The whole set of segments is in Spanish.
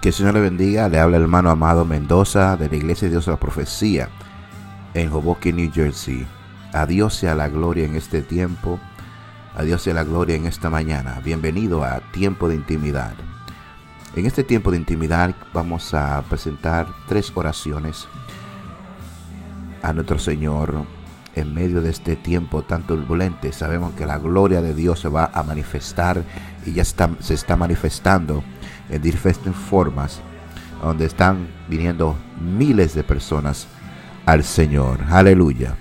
Que el Señor le bendiga. Le habla el hermano Amado Mendoza de la Iglesia de Dios de la Profecía en Hoboken, New Jersey. A Dios sea la gloria en este tiempo. A Dios sea la gloria en esta mañana. Bienvenido a Tiempo de Intimidad. En este tiempo de intimidad vamos a presentar tres oraciones a nuestro Señor en medio de este tiempo tan turbulente. Sabemos que la gloria de Dios se va a manifestar y ya se está manifestando en diferentes formas, donde están viniendo miles de personas al Señor. Aleluya.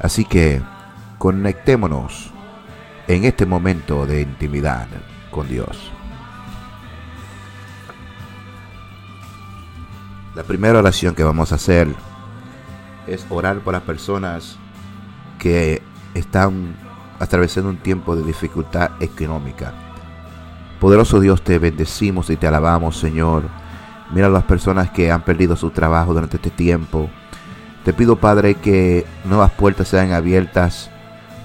Así que conectémonos en este momento de intimidad con Dios. La primera oración que vamos a hacer es orar por las personas que están atravesando un tiempo de dificultad económica. Poderoso Dios, te bendecimos y te alabamos, Señor. Mira a las personas que han perdido su trabajo durante este tiempo. Te pido, Padre, que nuevas puertas sean abiertas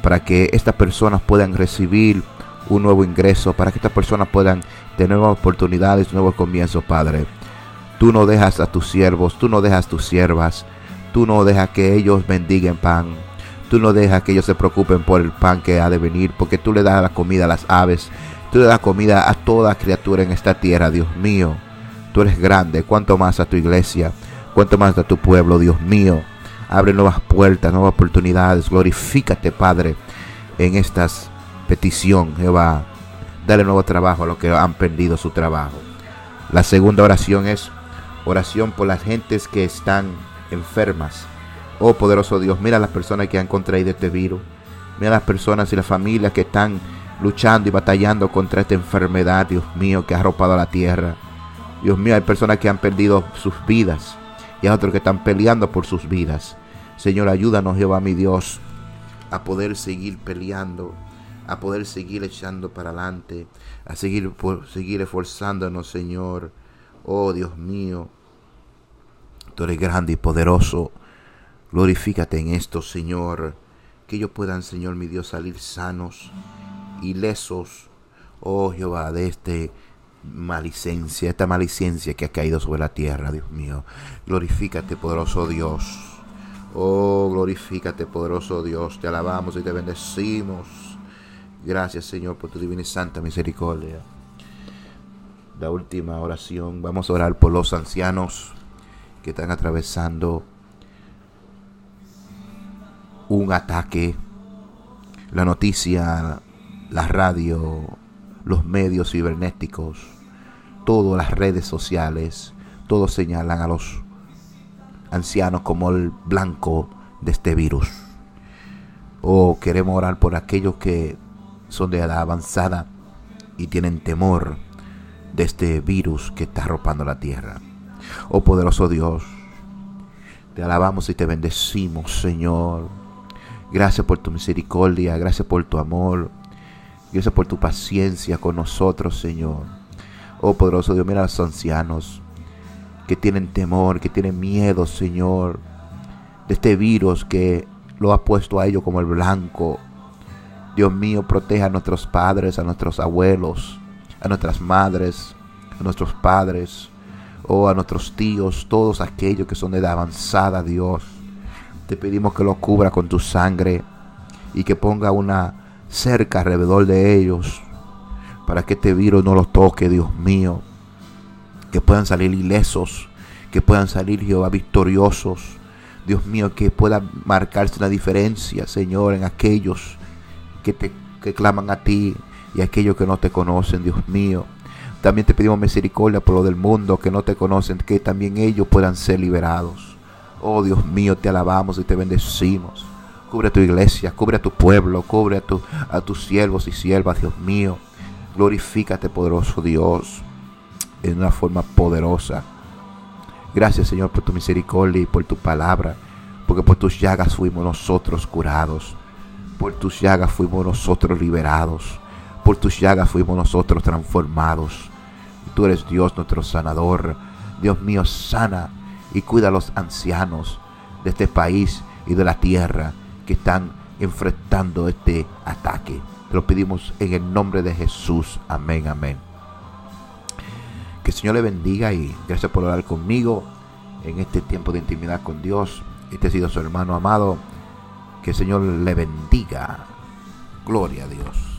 para que estas personas puedan recibir un nuevo ingreso, para que estas personas puedan tener nuevas oportunidades, nuevos comienzos, Padre. Tú no dejas a tus siervos, tú no dejas tus siervas, tú no dejas que ellos bendiguen pan, tú no dejas que ellos se preocupen por el pan que ha de venir, porque tú le das la comida a las aves, Tú das comida a toda criatura en esta tierra, Dios mío. Tú eres grande. Cuanto más a tu iglesia, cuanto más a tu pueblo, Dios mío. Abre nuevas puertas, nuevas oportunidades. Glorifícate, Padre, en estas petición, Jehová. Dale nuevo trabajo a los que han perdido su trabajo. La segunda oración es oración por las gentes que están enfermas. Oh poderoso Dios, mira a las personas que han contraído este virus. Mira a las personas y las familias que están luchando y batallando contra esta enfermedad, Dios mío, que ha arropado la tierra. Dios mío, hay personas que han perdido sus vidas y hay otros que están peleando por sus vidas. Señor, ayúdanos, Jehová, mi Dios, a poder seguir peleando, a poder seguir echando para adelante, a seguir, por, seguir esforzándonos, Señor. Oh, Dios mío, tú eres grande y poderoso. Glorifícate en esto, Señor. Que ellos puedan, Señor, mi Dios, salir sanos ilesos, oh Jehová, de este malicencia, esta malicencia que ha caído sobre la tierra, Dios mío. Glorifícate, poderoso Dios. Oh, glorifícate, poderoso Dios. Te alabamos y te bendecimos. Gracias, Señor, por tu divina y santa misericordia. La última oración. Vamos a orar por los ancianos que están atravesando un ataque. La noticia la radio, los medios cibernéticos, todas las redes sociales, todos señalan a los ancianos como el blanco de este virus. O oh, queremos orar por aquellos que son de edad avanzada y tienen temor de este virus que está arropando la tierra. Oh poderoso Dios, te alabamos y te bendecimos, Señor. Gracias por tu misericordia, gracias por tu amor, Gracias por tu paciencia con nosotros, Señor. Oh poderoso Dios, mira a los ancianos que tienen temor, que tienen miedo, Señor, de este virus que lo ha puesto a ellos como el blanco. Dios mío, proteja a nuestros padres, a nuestros abuelos, a nuestras madres, a nuestros padres, oh, a nuestros tíos, todos aquellos que son de edad avanzada, Dios. Te pedimos que lo cubra con tu sangre y que ponga una cerca alrededor de ellos para que este virus no los toque, Dios mío. Que puedan salir ilesos, que puedan salir, Jehová, victoriosos. Dios mío, que pueda marcarse una diferencia, Señor, en aquellos que te claman a ti y aquellos que no te conocen, Dios mío. También te pedimos misericordia por lo del mundo que no te conocen, que también ellos puedan ser liberados. Oh Dios mío, te alabamos y te bendecimos. Cubre a tu iglesia, cubre a tu pueblo, cubre a, tu, a tus siervos y siervas, Dios mío. Glorifícate, poderoso Dios, en una forma poderosa. Gracias, Señor, por tu misericordia y por tu palabra, porque por tus llagas fuimos nosotros curados. Por tus llagas fuimos nosotros liberados. Por tus llagas fuimos nosotros transformados. Tú eres Dios nuestro sanador. Dios mío, sana y cuida a los ancianos de este país y de la tierra que están enfrentando este ataque. Te lo pedimos en el nombre de Jesús. Amén, amén. Que el Señor le bendiga y gracias por orar conmigo en este tiempo de intimidad con Dios. Este ha sido su hermano amado. Que el Señor le bendiga. Gloria a Dios.